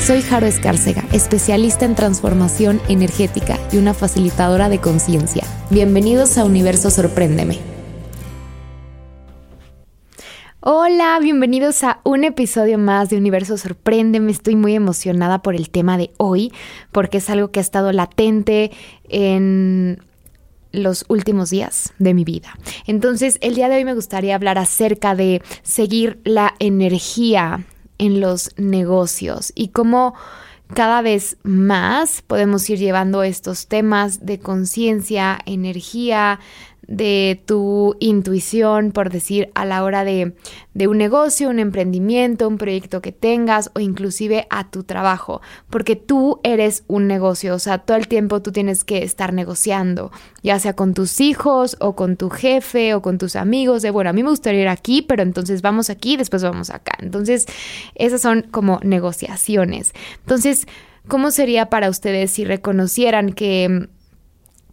Soy Jaro Escárcega, especialista en transformación energética y una facilitadora de conciencia. Bienvenidos a Universo Sorpréndeme. Hola, bienvenidos a un episodio más de Universo Sorpréndeme. Estoy muy emocionada por el tema de hoy porque es algo que ha estado latente en los últimos días de mi vida. Entonces, el día de hoy me gustaría hablar acerca de seguir la energía en los negocios y cómo cada vez más podemos ir llevando estos temas de conciencia, energía, de tu intuición, por decir, a la hora de, de, un negocio, un emprendimiento, un proyecto que tengas o inclusive a tu trabajo, porque tú eres un negocio, o sea, todo el tiempo tú tienes que estar negociando, ya sea con tus hijos o con tu jefe o con tus amigos, de, bueno, a mí me gustaría ir aquí, pero entonces vamos aquí, después vamos acá. Entonces, esas son como negociaciones. Entonces, ¿cómo sería para ustedes si reconocieran que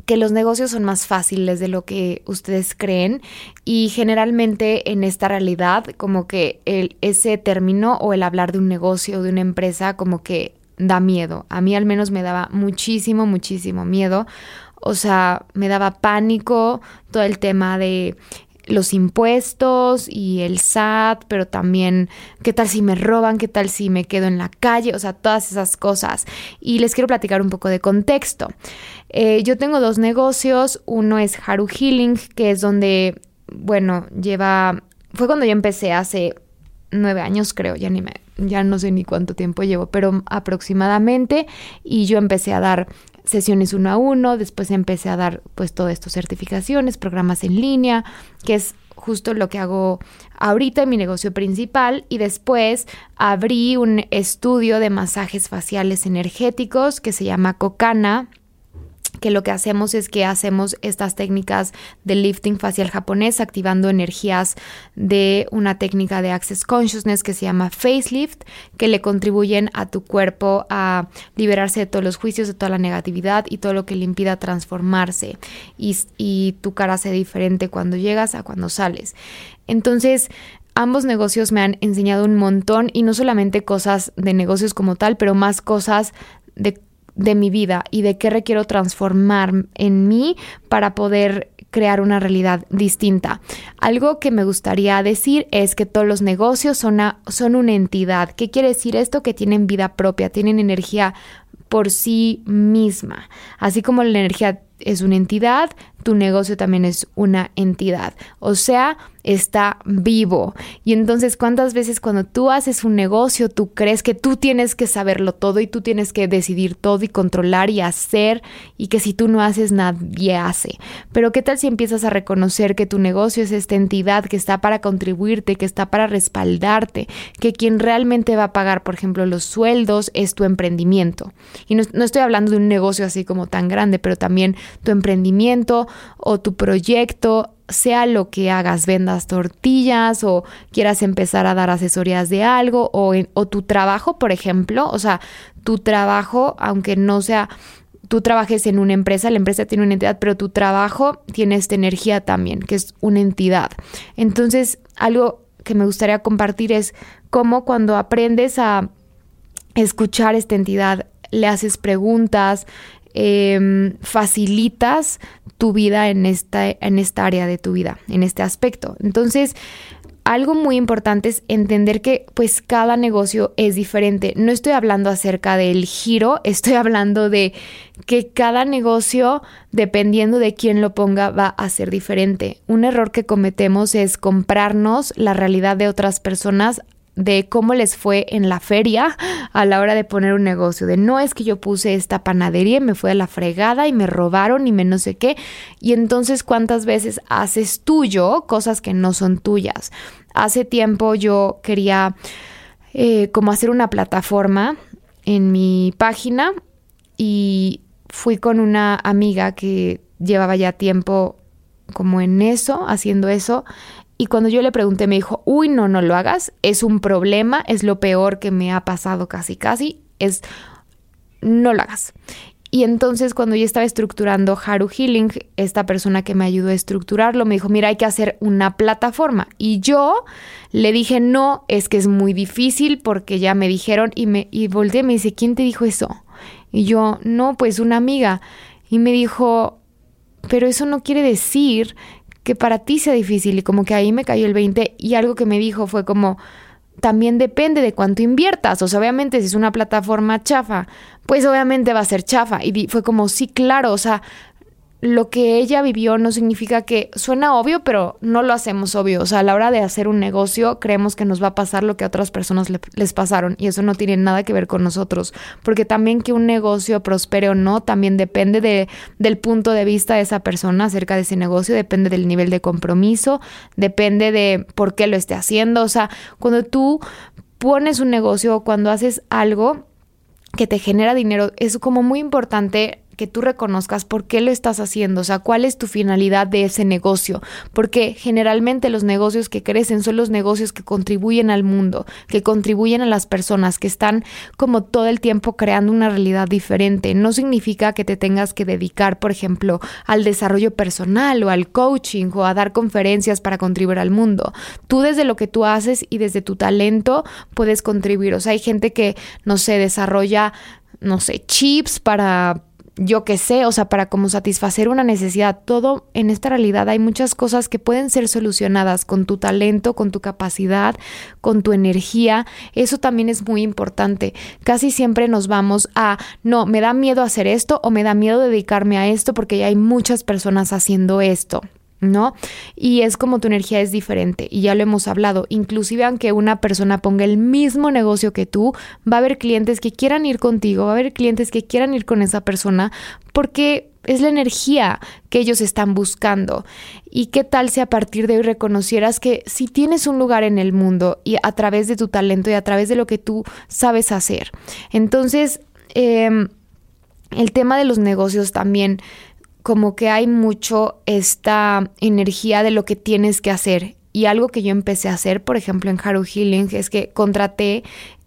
que los negocios son más fáciles de lo que ustedes creen y generalmente en esta realidad como que el, ese término o el hablar de un negocio o de una empresa como que da miedo. A mí al menos me daba muchísimo, muchísimo miedo. O sea, me daba pánico todo el tema de los impuestos y el SAT, pero también qué tal si me roban, qué tal si me quedo en la calle, o sea, todas esas cosas. Y les quiero platicar un poco de contexto. Eh, yo tengo dos negocios, uno es Haru Healing, que es donde, bueno, lleva, fue cuando yo empecé hace nueve años creo, ya ni me, ya no sé ni cuánto tiempo llevo, pero aproximadamente, y yo empecé a dar sesiones uno a uno, después empecé a dar pues todo esto, certificaciones, programas en línea, que es justo lo que hago ahorita en mi negocio principal y después abrí un estudio de masajes faciales energéticos que se llama Cocana que lo que hacemos es que hacemos estas técnicas de lifting facial japonés activando energías de una técnica de Access Consciousness que se llama facelift, que le contribuyen a tu cuerpo a liberarse de todos los juicios, de toda la negatividad y todo lo que le impida transformarse y, y tu cara sea diferente cuando llegas a cuando sales. Entonces, ambos negocios me han enseñado un montón y no solamente cosas de negocios como tal, pero más cosas de de mi vida y de qué requiero transformar en mí para poder crear una realidad distinta. Algo que me gustaría decir es que todos los negocios son una, son una entidad. ¿Qué quiere decir esto? Que tienen vida propia, tienen energía por sí misma. Así como la energía es una entidad, tu negocio también es una entidad. O sea, está vivo. Y entonces, ¿cuántas veces cuando tú haces un negocio, tú crees que tú tienes que saberlo todo y tú tienes que decidir todo y controlar y hacer y que si tú no haces, nadie hace? Pero ¿qué tal si empiezas a reconocer que tu negocio es esta entidad que está para contribuirte, que está para respaldarte, que quien realmente va a pagar, por ejemplo, los sueldos es tu emprendimiento? Y no, no estoy hablando de un negocio así como tan grande, pero también tu emprendimiento o tu proyecto sea lo que hagas, vendas tortillas o quieras empezar a dar asesorías de algo o, o tu trabajo, por ejemplo, o sea, tu trabajo, aunque no sea tú trabajes en una empresa, la empresa tiene una entidad, pero tu trabajo tiene esta energía también, que es una entidad. Entonces, algo que me gustaría compartir es cómo cuando aprendes a escuchar esta entidad, le haces preguntas, Em, facilitas tu vida en esta, en esta área de tu vida, en este aspecto. Entonces, algo muy importante es entender que pues cada negocio es diferente. No estoy hablando acerca del giro, estoy hablando de que cada negocio, dependiendo de quién lo ponga, va a ser diferente. Un error que cometemos es comprarnos la realidad de otras personas de cómo les fue en la feria a la hora de poner un negocio, de no es que yo puse esta panadería y me fue a la fregada y me robaron y me no sé qué, y entonces cuántas veces haces tuyo cosas que no son tuyas. Hace tiempo yo quería eh, como hacer una plataforma en mi página y fui con una amiga que llevaba ya tiempo como en eso, haciendo eso. Y cuando yo le pregunté, me dijo, uy, no, no lo hagas, es un problema, es lo peor que me ha pasado casi, casi, es, no lo hagas. Y entonces cuando yo estaba estructurando Haru Healing, esta persona que me ayudó a estructurarlo me dijo, mira, hay que hacer una plataforma. Y yo le dije, no, es que es muy difícil porque ya me dijeron y me y volteé me dice, ¿quién te dijo eso? Y yo, no, pues una amiga. Y me dijo, pero eso no quiere decir que para ti sea difícil. Y como que ahí me cayó el 20 y algo que me dijo fue como, también depende de cuánto inviertas. O sea, obviamente si es una plataforma chafa, pues obviamente va a ser chafa. Y fue como, sí, claro, o sea, lo que ella vivió no significa que suena obvio, pero no lo hacemos obvio. O sea, a la hora de hacer un negocio, creemos que nos va a pasar lo que a otras personas les pasaron y eso no tiene nada que ver con nosotros. Porque también que un negocio prospere o no, también depende de, del punto de vista de esa persona acerca de ese negocio, depende del nivel de compromiso, depende de por qué lo esté haciendo. O sea, cuando tú pones un negocio o cuando haces algo que te genera dinero, es como muy importante que tú reconozcas por qué lo estás haciendo, o sea, cuál es tu finalidad de ese negocio, porque generalmente los negocios que crecen son los negocios que contribuyen al mundo, que contribuyen a las personas, que están como todo el tiempo creando una realidad diferente. No significa que te tengas que dedicar, por ejemplo, al desarrollo personal o al coaching o a dar conferencias para contribuir al mundo. Tú desde lo que tú haces y desde tu talento puedes contribuir. O sea, hay gente que, no sé, desarrolla no sé, chips para yo qué sé, o sea, para como satisfacer una necesidad. Todo en esta realidad hay muchas cosas que pueden ser solucionadas con tu talento, con tu capacidad, con tu energía. Eso también es muy importante. Casi siempre nos vamos a, no, me da miedo hacer esto o me da miedo dedicarme a esto porque ya hay muchas personas haciendo esto. ¿No? Y es como tu energía es diferente y ya lo hemos hablado, inclusive aunque una persona ponga el mismo negocio que tú, va a haber clientes que quieran ir contigo, va a haber clientes que quieran ir con esa persona porque es la energía que ellos están buscando. ¿Y qué tal si a partir de hoy reconocieras que si tienes un lugar en el mundo y a través de tu talento y a través de lo que tú sabes hacer? Entonces, em, el tema de los negocios también como que hay mucho esta energía de lo que tienes que hacer. Y algo que yo empecé a hacer, por ejemplo, en Haru Healing, es que contraté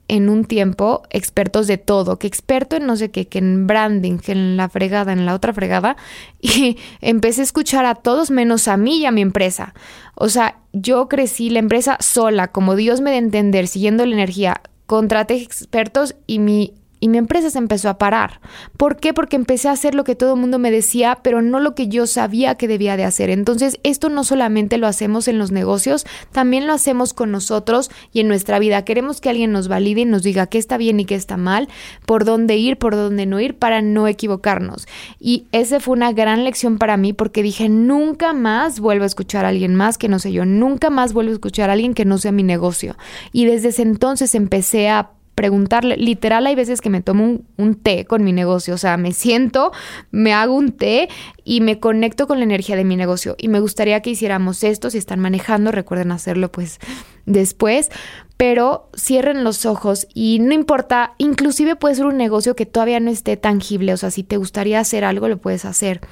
en un tiempo expertos de todo, que experto en no sé qué, que en branding, que en la fregada, en la otra fregada, y empecé a escuchar a todos menos a mí y a mi empresa. O sea, yo crecí la empresa sola, como Dios me de entender, siguiendo la energía. Contraté expertos y mi y mi empresa se empezó a parar. ¿Por qué? Porque empecé a hacer lo que todo el mundo me decía, pero no lo que yo sabía que debía de hacer. Entonces, esto no solamente lo hacemos en los negocios, también lo hacemos con nosotros y en nuestra vida. Queremos que alguien nos valide y nos diga qué está bien y qué está mal, por dónde ir, por dónde no ir, para no equivocarnos. Y esa fue una gran lección para mí porque dije, nunca más vuelvo a escuchar a alguien más que no sé yo, nunca más vuelvo a escuchar a alguien que no sea mi negocio. Y desde ese entonces empecé a preguntarle. Literal, hay veces que me tomo un, té con mi negocio. O sea, me siento, me hago un té y me conecto con la energía de mi negocio. Y me gustaría que hiciéramos esto. Si están manejando, recuerden hacerlo pues después. Pero cierren los ojos y no importa, inclusive puede ser un negocio que todavía no esté tangible. O sea, si te gustaría hacer algo, lo puedes hacer.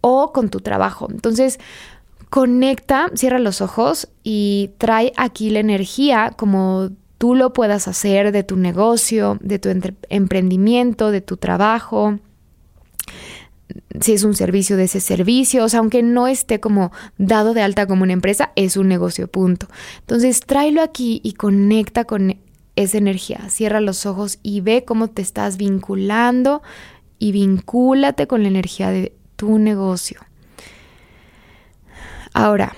O con tu trabajo. Entonces, conecta, cierra los ojos y trae aquí la energía como tú lo puedas hacer de tu negocio, de tu emprendimiento, de tu trabajo, si es un servicio de ese servicio, o sea, aunque no esté como dado de alta como una empresa, es un negocio, punto. Entonces, tráelo aquí y conecta con esa energía. Cierra los ojos y ve cómo te estás vinculando y vincúlate con la energía de tu negocio. Ahora,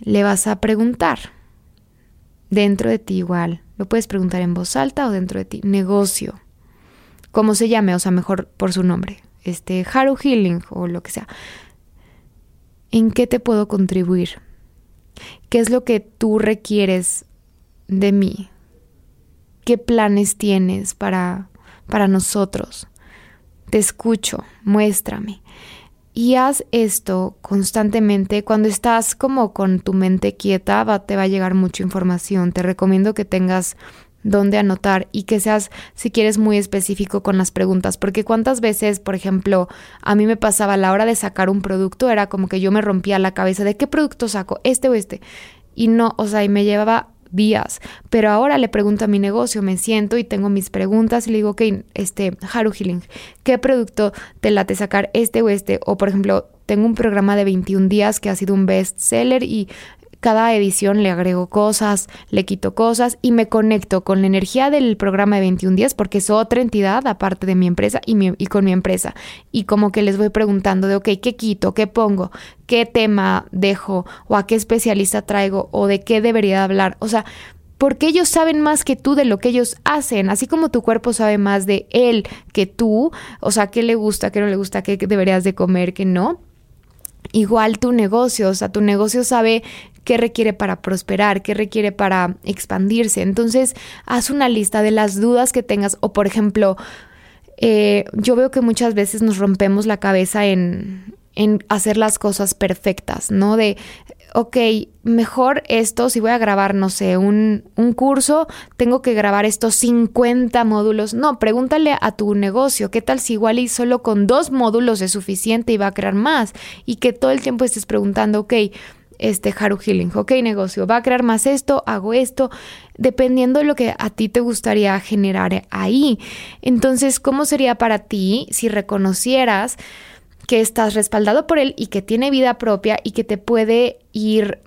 le vas a preguntar dentro de ti igual, lo puedes preguntar en voz alta o dentro de ti. Negocio. Como se llame, o sea, mejor por su nombre. Este, Haru Healing o lo que sea. ¿En qué te puedo contribuir? ¿Qué es lo que tú requieres de mí? ¿Qué planes tienes para, para nosotros? Te escucho, muéstrame. Y haz esto constantemente. Cuando estás como con tu mente quieta, te va a llegar mucha información. Te recomiendo que tengas dónde anotar y que seas, si quieres, muy específico con las preguntas. Porque cuántas veces, por ejemplo, a mí me pasaba a la hora de sacar un producto, era como que yo me rompía la cabeza de qué producto saco, este o este. Y no, o sea, y me llevaba días. Pero ahora le pregunto a mi negocio, me siento y tengo mis preguntas y le digo, ok, este, Haru Healing, ¿qué producto te late sacar este o este? O por ejemplo, tengo un programa de 21 días que ha sido un best seller y cada edición le agrego cosas, le quito cosas y me conecto con la energía del programa de 21 días porque es otra entidad aparte de mi empresa y, y con mi empresa. Y como que les voy preguntando de, ok, ¿qué quito? ¿Qué pongo? ¿Qué tema dejo? ¿O a qué especialista traigo? ¿O de qué debería hablar? O sea, porque ellos saben más que tú de lo que ellos hacen, así como tu cuerpo sabe más de él que tú, o sea, qué le gusta, qué no le gusta, qué deberías de comer, qué no. Igual tu negocio, o sea, tu negocio sabe qué requiere para prosperar, qué requiere para expandirse. Entonces, haz una lista de las dudas que tengas o, por ejemplo, eh, yo veo que muchas veces nos rompemos la cabeza en, en hacer las cosas perfectas, ¿no? De, ok, mejor esto, si voy a grabar, no sé, un, un, curso, tengo que grabar estos 50 módulos. No, pregúntale a tu negocio, ¿qué tal si igual y solo con dos módulos es suficiente y va a crear más? Y que todo el tiempo estés preguntando, ok, este Haru Healing, ok, negocio, va a crear más esto, hago esto, dependiendo de lo que a ti te gustaría generar ahí. Entonces, ¿cómo sería para ti si reconocieras que estás respaldado por él y que tiene vida propia y que te puede ir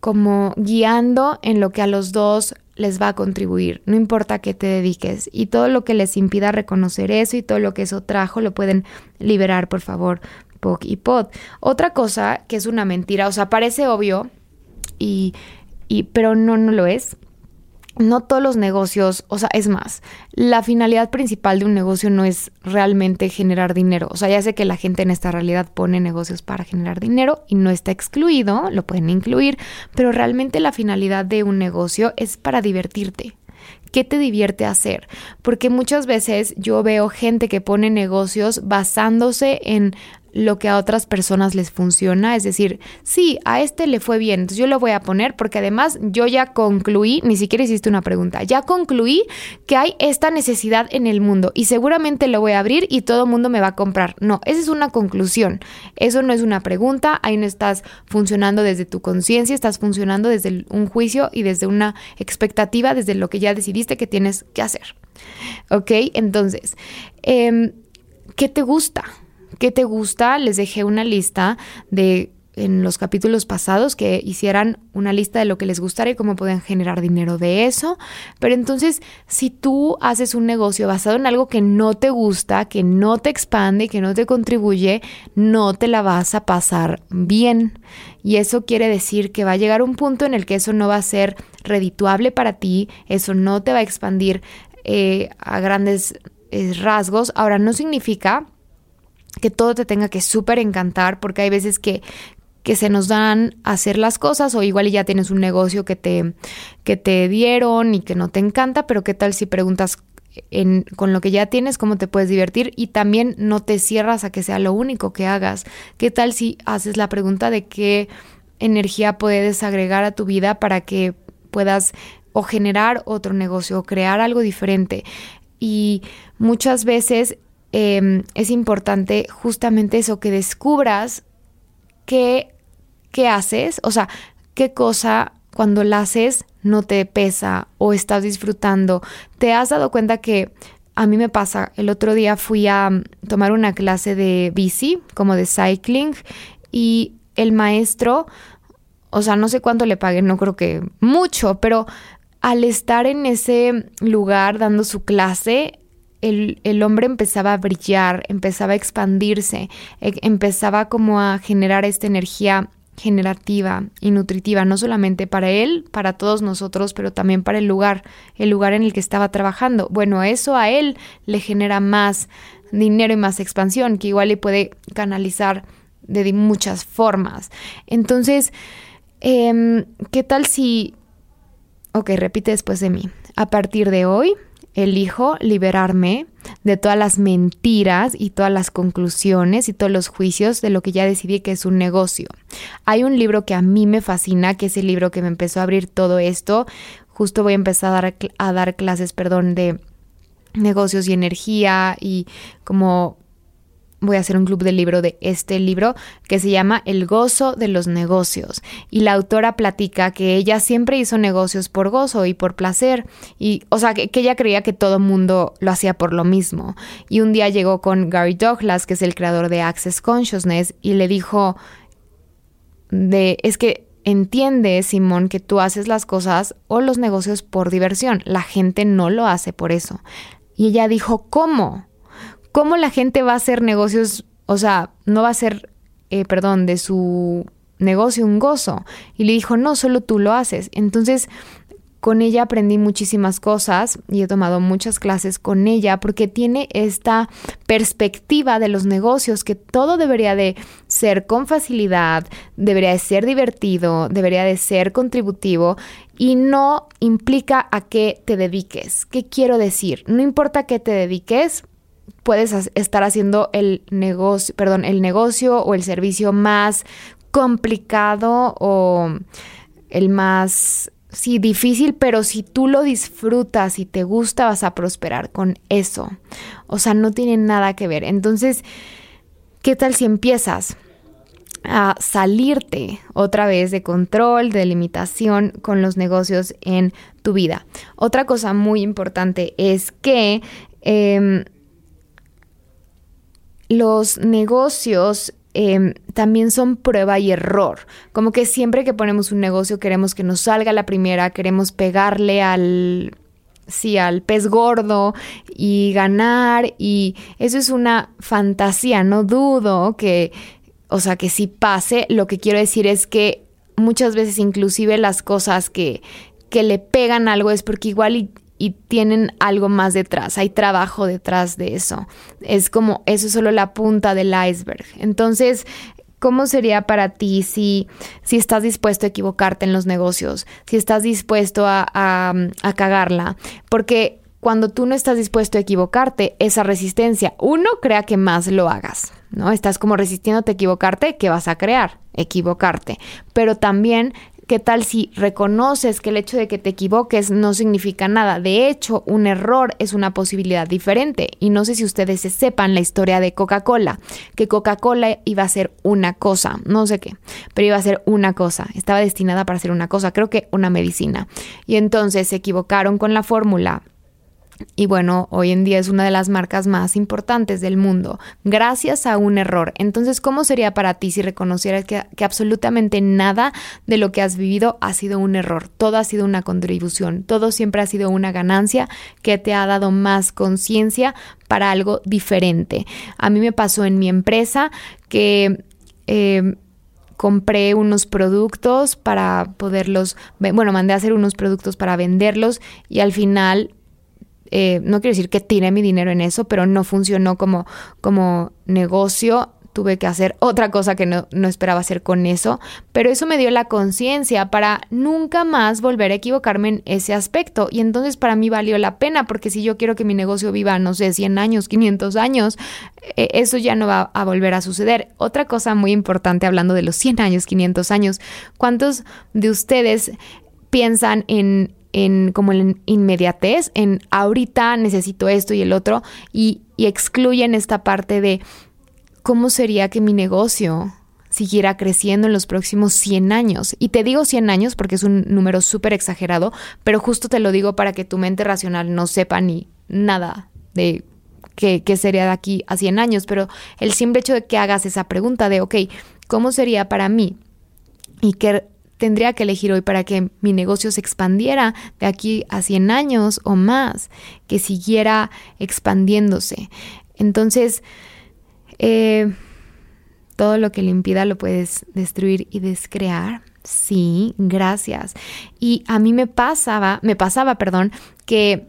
como guiando en lo que a los dos les va a contribuir, no importa qué te dediques y todo lo que les impida reconocer eso y todo lo que eso trajo lo pueden liberar, por favor, POC y POD. Otra cosa que es una mentira, o sea, parece obvio, y, y, pero no, no lo es. No todos los negocios, o sea, es más, la finalidad principal de un negocio no es realmente generar dinero. O sea, ya sé que la gente en esta realidad pone negocios para generar dinero y no está excluido, lo pueden incluir, pero realmente la finalidad de un negocio es para divertirte. ¿Qué te divierte hacer? Porque muchas veces yo veo gente que pone negocios basándose en lo que a otras personas les funciona, es decir, sí, a este le fue bien, entonces yo lo voy a poner porque además yo ya concluí, ni siquiera hiciste una pregunta, ya concluí que hay esta necesidad en el mundo y seguramente lo voy a abrir y todo el mundo me va a comprar. No, esa es una conclusión, eso no es una pregunta, ahí no estás funcionando desde tu conciencia, estás funcionando desde un juicio y desde una expectativa, desde lo que ya decidiste que tienes que hacer. ¿Ok? Entonces, em, ¿qué te gusta? ¿Qué te gusta? Les dejé una lista de en los capítulos pasados que hicieran una lista de lo que les gustara y cómo pueden generar dinero de eso. Pero entonces, si tú haces un negocio basado en algo que no te gusta, que no te expande, que no te contribuye, no te la vas a pasar bien. Y eso quiere decir que va a llegar un punto en el que eso no va a ser redituable para ti, eso no te va a expandir eh, a grandes eh, rasgos. Ahora, no significa que todo te tenga que súper encantar, porque hay veces que, que se nos dan hacer las cosas o igual ya tienes un negocio que te, que te dieron y que no te encanta, pero qué tal si preguntas en, con lo que ya tienes, cómo te puedes divertir y también no te cierras a que sea lo único que hagas. ¿Qué tal si haces la pregunta de qué energía puedes agregar a tu vida para que puedas o generar otro negocio o crear algo diferente? Y muchas veces Em, es importante justamente eso, que descubras qué, qué haces, o sea, qué cosa cuando la haces no te pesa o estás disfrutando. ¿Te has dado cuenta que a mí me pasa? El otro día fui a mm, tomar una clase de bici, como de cycling, y el maestro, o sea, no sé cuánto le paguen, no creo que mucho, pero al estar en ese lugar dando su clase, el, hombre empezaba a brillar, empezaba a expandirse, e, empezaba como a generar esta energía generativa y nutritiva, no solamente para él, para todos nosotros, pero también para el lugar, el lugar en el que estaba trabajando. Bueno, eso a él le genera más dinero y más expansión, que igual le puede canalizar de muchas formas. Entonces, em, ¿qué tal si... Ok, repite después de mí. A partir de hoy, elijo liberarme de todas las mentiras y todas las conclusiones y todos los juicios de lo que ya decidí que es un negocio. Hay un libro que a mí me fascina, que es el libro que me empezó a abrir todo esto, justo voy a empezar a dar, a dar clases, perdón, de negocios y energía y como voy a hacer un club de libro de este libro que se llama El gozo de los negocios. Y la autora platica que ella siempre hizo negocios por gozo y por placer. Y, o sea, que, ella creía que todo mundo lo hacía por lo mismo. Y un día llegó con Gary Douglas, que es el creador de Access Consciousness, y le dijo de, es que entiende, Simón, que tú haces las cosas o los negocios por diversión. La gente no lo hace por eso. Y ella dijo, ¿cómo? ¿Cómo la gente va a hacer negocios? O sea, no va a ser, eh, perdón, de su negocio un gozo. Y le dijo, no, solo tú lo haces. Entonces, con ella aprendí muchísimas cosas y he tomado muchas clases con ella porque tiene esta perspectiva de los negocios que todo debería de ser con facilidad, debería de ser divertido, debería de ser contributivo y no implica a qué te dediques. ¿Qué quiero decir? No importa a qué te dediques, puedes estar haciendo el negocio, perdón, el negocio o el servicio más complicado o el más sí difícil, pero si tú lo disfrutas y te gusta, vas a prosperar con eso. O sea, no tiene nada que ver. Entonces, ¿qué tal si empiezas a salirte otra vez de control, de limitación con los negocios en tu vida? Otra cosa muy importante es que em, los negocios em, también son prueba y error. Como que siempre que ponemos un negocio queremos que nos salga la primera, queremos pegarle al sí, al pez gordo y ganar y eso es una fantasía, no dudo que, o sea, que si pase, lo que quiero decir es que muchas veces inclusive las cosas que, que le pegan algo es porque igual y, y tienen algo más detrás, hay trabajo detrás de eso. Es como, eso es solo la punta del iceberg. Entonces, ¿cómo sería para ti si, si estás dispuesto a equivocarte en los negocios, si estás dispuesto a, a, a cagarla? Porque cuando tú no estás dispuesto a equivocarte, esa resistencia, uno, crea que más lo hagas, ¿no? Estás como resistiéndote a equivocarte, ¿qué vas a crear? Equivocarte. Pero también ¿Qué tal si reconoces que el hecho de que te equivoques no significa nada? De hecho, un error es una posibilidad diferente. Y no sé si ustedes se sepan la historia de Coca-Cola, que Coca-Cola iba a ser una cosa, no sé qué, pero iba a ser una cosa, estaba destinada para ser una cosa, creo que una medicina. Y entonces se equivocaron con la fórmula y bueno, hoy en día es una de las marcas más importantes del mundo, gracias a un error. Entonces, ¿cómo sería para ti si reconocieras que, absolutamente nada de lo que has vivido ha sido un error? Todo ha sido una contribución, todo siempre ha sido una ganancia que te ha dado más conciencia para algo diferente. A mí me pasó en mi empresa que... Eh, compré unos productos para poderlos, bueno, mandé a hacer unos productos para venderlos y al final eh, no quiero decir que tiré mi dinero en eso, pero no funcionó como, como negocio. Tuve que hacer otra cosa que no, no esperaba hacer con eso, pero eso me dio la conciencia para nunca más volver a equivocarme en ese aspecto. Y entonces para mí valió la pena, porque si yo quiero que mi negocio viva, no sé, 100 años, 500 años, eh, eso ya no va a volver a suceder. Otra cosa muy importante hablando de los 100 años, 500 años, ¿cuántos de ustedes piensan en en como en inmediatez, en ahorita necesito esto y el otro, y, y excluyen esta parte de cómo sería que mi negocio siguiera creciendo en los próximos 100 años. Y te digo 100 años porque es un número súper exagerado, pero justo te lo digo para que tu mente racional no sepa ni nada de qué, qué sería de aquí a 100 años. Pero el simple hecho de que hagas esa pregunta de, ok, ¿cómo sería para mí? Y qué tendría que elegir hoy para que mi negocio se expandiera de aquí a 100 años o más, que siguiera expandiéndose. Entonces, eh, todo lo que le impida lo puedes destruir y descrear. Sí, gracias. Y a mí me pasaba, me pasaba, perdón, que,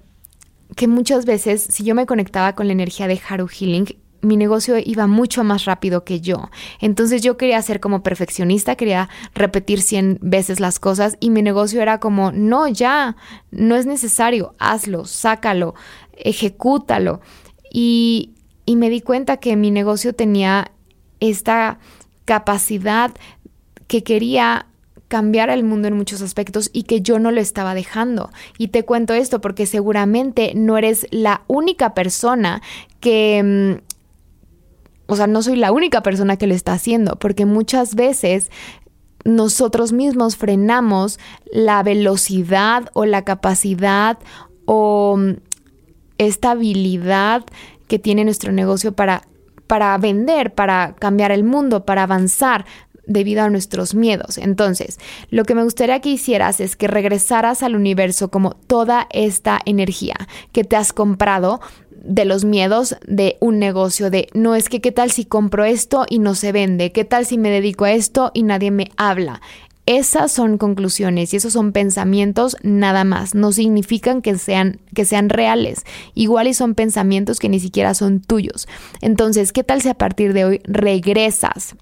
que muchas veces si yo me conectaba con la energía de Haru Healing, mi negocio iba mucho más rápido que yo. Entonces yo quería ser como perfeccionista, quería repetir 100 veces las cosas y mi negocio era como, no, ya, no es necesario, hazlo, sácalo, ejecútalo. Y, y me di cuenta que mi negocio tenía esta capacidad que quería cambiar el mundo en muchos aspectos y que yo no lo estaba dejando. Y te cuento esto porque seguramente no eres la única persona que... O sea, no soy la única persona que lo está haciendo, porque muchas veces nosotros mismos frenamos la velocidad o la capacidad o mm, esta habilidad que tiene nuestro negocio para, para vender, para cambiar el mundo, para avanzar debido a nuestros miedos. Entonces, lo que me gustaría que hicieras es que regresaras al universo como toda esta energía que te has comprado de los miedos de un negocio, de no es que qué tal si compro esto y no se vende, qué tal si me dedico a esto y nadie me habla. Esas son conclusiones y esos son pensamientos nada más, no significan que sean, que sean reales. Igual y son pensamientos que ni siquiera son tuyos. Entonces, ¿qué tal si a partir de hoy regresas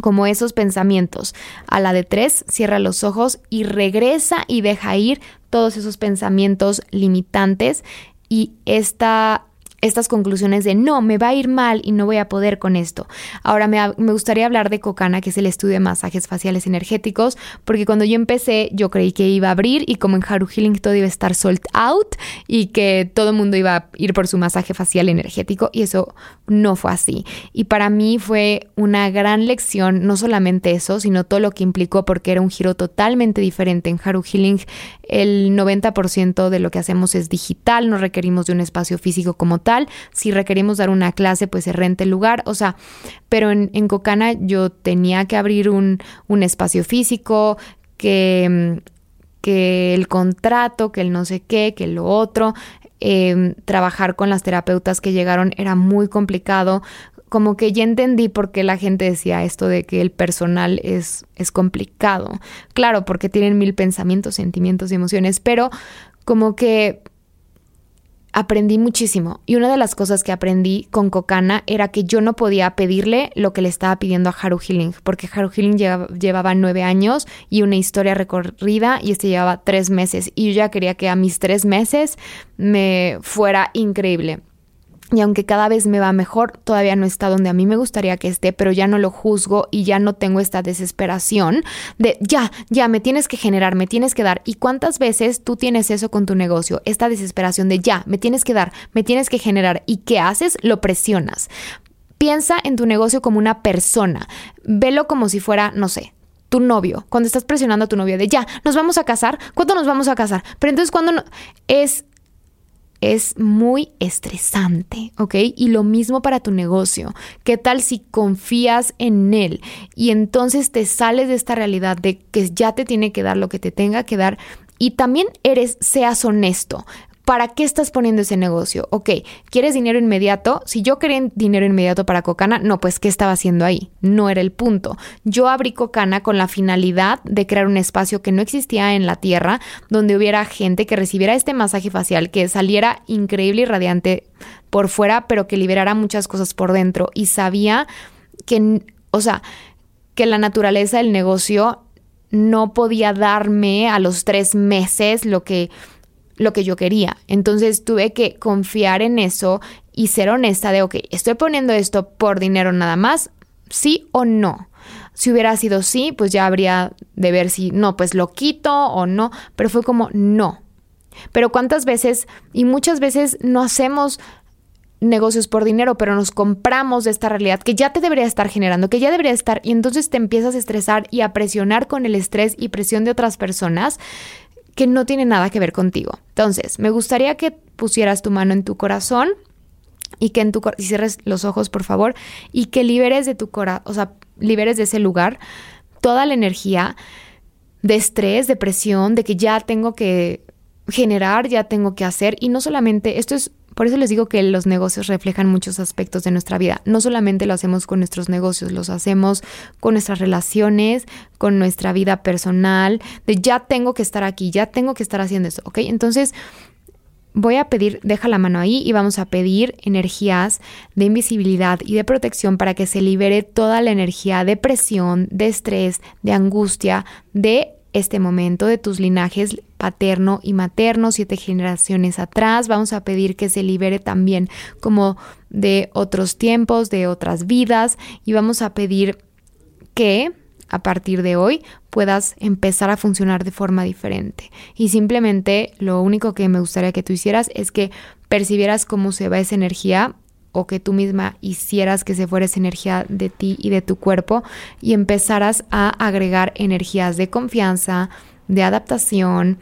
como esos pensamientos. A la de tres, cierra los ojos y regresa y deja ir todos esos pensamientos limitantes y esta estas conclusiones de no, me va a ir mal y no voy a poder con esto. Ahora me, gustaría hablar de Cocana, que es el estudio de masajes faciales energéticos, porque cuando yo empecé yo creí que iba a abrir y como en Haru Healing todo iba a estar sold out y que todo el mundo iba a ir por su masaje facial energético y eso no fue así. Y para mí fue una gran lección, no solamente eso, sino todo lo que implicó porque era un giro totalmente diferente. En Haru Healing el 90% de lo que hacemos es digital, no requerimos de un espacio físico como Si requerimos dar una clase, pues se renta el lugar. O sea, pero en, en Cocana yo tenía que abrir un, un espacio físico, que, que el contrato, que el no sé qué, que lo otro. Em, trabajar con las terapeutas que llegaron era muy complicado como que ya entendí por qué la gente decía esto de que el personal es, es complicado. Claro, porque tienen mil pensamientos, sentimientos y emociones, pero como que aprendí muchísimo. Y una de las cosas que aprendí con Cocana era que yo no podía pedirle lo que le estaba pidiendo a Haru Healing, porque Haru Healing llevaba, nueve años y una historia recorrida y este llevaba tres meses. Y yo ya quería que a mis tres meses me fuera increíble. Y aunque cada vez me va mejor, todavía no está donde a mí me gustaría que esté, pero ya no lo juzgo y ya no tengo esta desesperación de ya, ya, me tienes que generar, me tienes que dar. ¿Y cuántas veces tú tienes eso con tu negocio? Esta desesperación de ya, me tienes que dar, me tienes que generar. ¿Y qué haces? Lo presionas. Piensa en tu negocio como una persona. Velo como si fuera, no sé, tu novio, cuando estás presionando a tu novio de ya, nos vamos a casar, ¿cuándo nos vamos a casar? Pero entonces cuando no, es es muy estresante, ¿ok? Y lo mismo para tu negocio. ¿Qué tal si confías en él y entonces te sales de esta realidad de que ya te tiene que dar lo que te tenga que dar y también eres, seas honesto. ¿Para qué estás poniendo ese negocio? Ok, ¿quieres dinero inmediato? Si yo quería dinero inmediato para Cocana, no, pues ¿qué estaba haciendo ahí? No era el punto. Yo abrí Cocana con la finalidad de crear un espacio que no existía en la Tierra, donde hubiera gente que recibiera este masaje facial, que saliera increíble y radiante por fuera, pero que liberara muchas cosas por dentro. Y sabía que, o sea, que la naturaleza del negocio no podía darme a los tres meses lo que lo que yo quería. Entonces tuve que confiar en eso y ser honesta de, ok, estoy poniendo esto por dinero nada más, sí o no. Si hubiera sido sí, pues ya habría de ver si no, pues lo quito o no, pero fue como no. Pero cuántas veces, y muchas veces no hacemos negocios por dinero, pero nos compramos de esta realidad que ya te debería estar generando, que ya debería estar, y entonces te empiezas a estresar y a presionar con el estrés y presión de otras personas que no tiene nada que ver contigo. Entonces, me gustaría que pusieras tu mano en tu corazón y que en tu cierres los ojos, por favor, y que liberes de tu corazón, o sea, liberes de ese lugar toda la energía de estrés, de presión, de que ya tengo que generar, ya tengo que hacer y no solamente esto es por eso les digo que los negocios reflejan muchos aspectos de nuestra vida. No solamente lo hacemos con nuestros negocios, los hacemos con nuestras relaciones, con nuestra vida personal, de ya tengo que estar aquí, ya tengo que estar haciendo eso, ¿ok? Entonces, voy a pedir, deja la mano ahí y vamos a pedir energías de invisibilidad y de protección para que se libere toda la energía de presión, de estrés, de angustia, de este momento de tus linajes paterno y materno, siete generaciones atrás. Vamos a pedir que se libere también como de otros tiempos, de otras vidas y vamos a pedir que a partir de hoy puedas empezar a funcionar de forma diferente. Y simplemente lo único que me gustaría que tú hicieras es que percibieras cómo se va esa energía o que tú misma hicieras que se fuera esa energía de ti y de tu cuerpo y empezaras a agregar energías de confianza, de adaptación,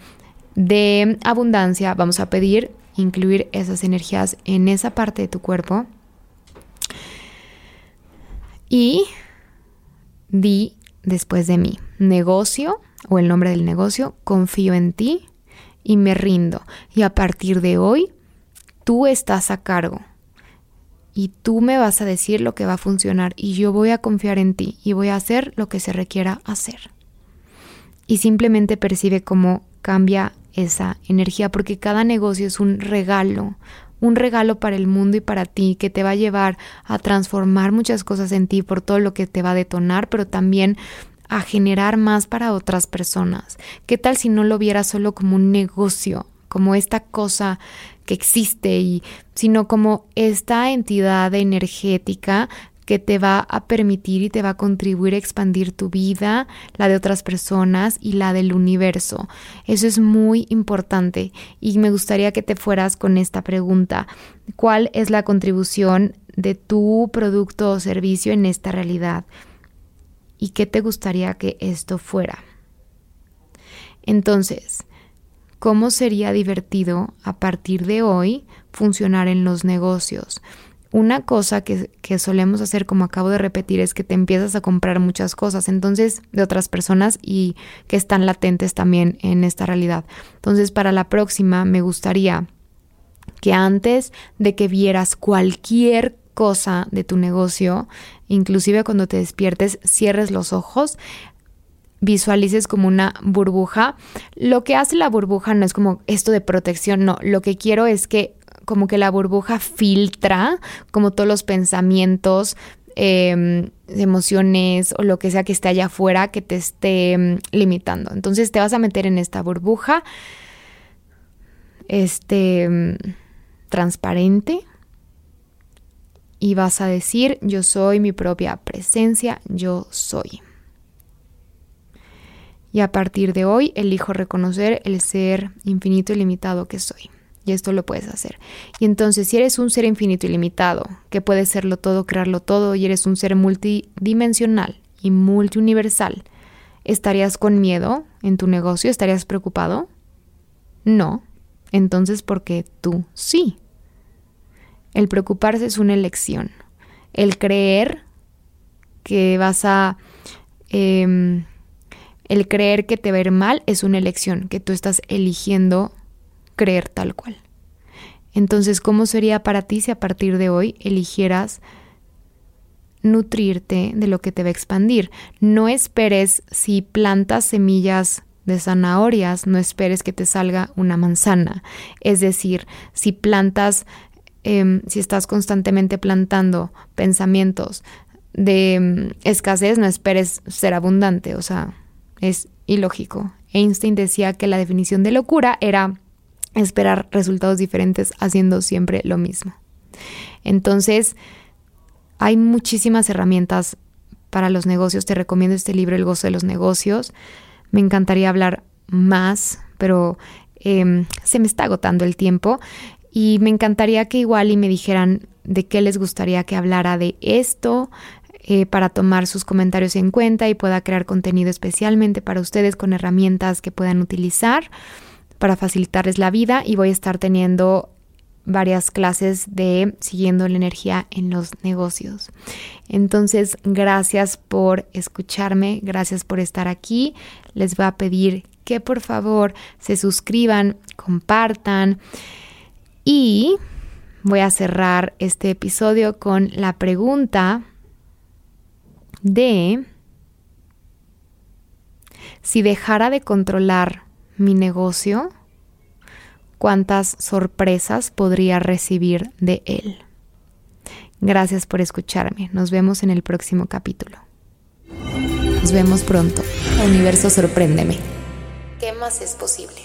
de abundancia. Vamos a pedir incluir esas energías en esa parte de tu cuerpo. Y di después de mí, negocio o el nombre del negocio, confío en ti y me rindo. Y a partir de hoy, tú estás a cargo. Y tú me vas a decir lo que va a funcionar y yo voy a confiar en ti y voy a hacer lo que se requiera hacer. Y simplemente percibe cómo cambia esa energía porque cada negocio es un regalo, un regalo para el mundo y para ti que te va a llevar a transformar muchas cosas en ti por todo lo que te va a detonar, pero también a generar más para otras personas. ¿Qué tal si no lo vieras solo como un negocio, como esta cosa que existe y sino como esta entidad energética que te va a permitir y te va a contribuir a expandir tu vida, la de otras personas y la del universo. Eso es muy importante y me gustaría que te fueras con esta pregunta. ¿Cuál es la contribución de tu producto o servicio en esta realidad? ¿Y qué te gustaría que esto fuera? Entonces, ¿cómo sería divertido a partir de hoy funcionar en los negocios? una cosa que, solemos hacer, como acabo de repetir, es que te empiezas a comprar muchas cosas, entonces, de otras personas y que están latentes también en esta realidad. Entonces, para la próxima, me gustaría que antes de que vieras cualquier cosa de tu negocio, inclusive cuando te despiertes, cierres los ojos, visualices como una burbuja. Lo que hace la burbuja no es como esto de protección, no, lo que quiero es que como que la burbuja filtra como todos los pensamientos, em, emociones o lo que sea que esté allá afuera que te esté em, limitando. Entonces te vas a meter en esta burbuja este em, transparente y vas a decir yo soy mi propia presencia, yo soy. Y a partir de hoy elijo reconocer el ser infinito y limitado que soy. Y esto lo puedes hacer. Y entonces, si eres un ser infinito y limitado, que puedes serlo todo, crearlo todo, y eres un ser multidimensional y multiuniversal, ¿estarías con miedo en tu negocio? ¿Estarías preocupado? No. Entonces, ¿por qué tú sí? El preocuparse es una elección. El creer que vas a... Em, el creer que te ir mal es una elección que tú estás eligiendo creer tal cual. Entonces, ¿cómo sería para ti si a partir de hoy eligieras nutrirte de lo que te va a expandir? No esperes si plantas semillas de zanahorias, no esperes que te salga una manzana. Es decir, si plantas, em, si estás constantemente plantando pensamientos de em, escasez, no esperes ser abundante. O sea, es ilógico. Einstein decía que la definición de locura era esperar resultados diferentes haciendo siempre lo mismo. Entonces, hay muchísimas herramientas para los negocios. Te recomiendo este libro, El gozo de los negocios. Me encantaría hablar más, pero em, se me está agotando el tiempo. Y me encantaría que igual y me dijeran de qué les gustaría que hablara de esto, eh, para tomar sus comentarios en cuenta y pueda crear contenido especialmente para ustedes con herramientas que puedan utilizar para facilitarles la vida y voy a estar teniendo varias clases de siguiendo la energía en los negocios. Entonces, gracias por escucharme, gracias por estar aquí. Les voy a pedir que por favor se suscriban, compartan y voy a cerrar este episodio con la pregunta de si dejara de controlar mi negocio, cuántas sorpresas podría recibir de él. Gracias por escucharme. Nos vemos en el próximo capítulo. Nos vemos pronto. Universo, sorpréndeme. ¿Qué más es posible?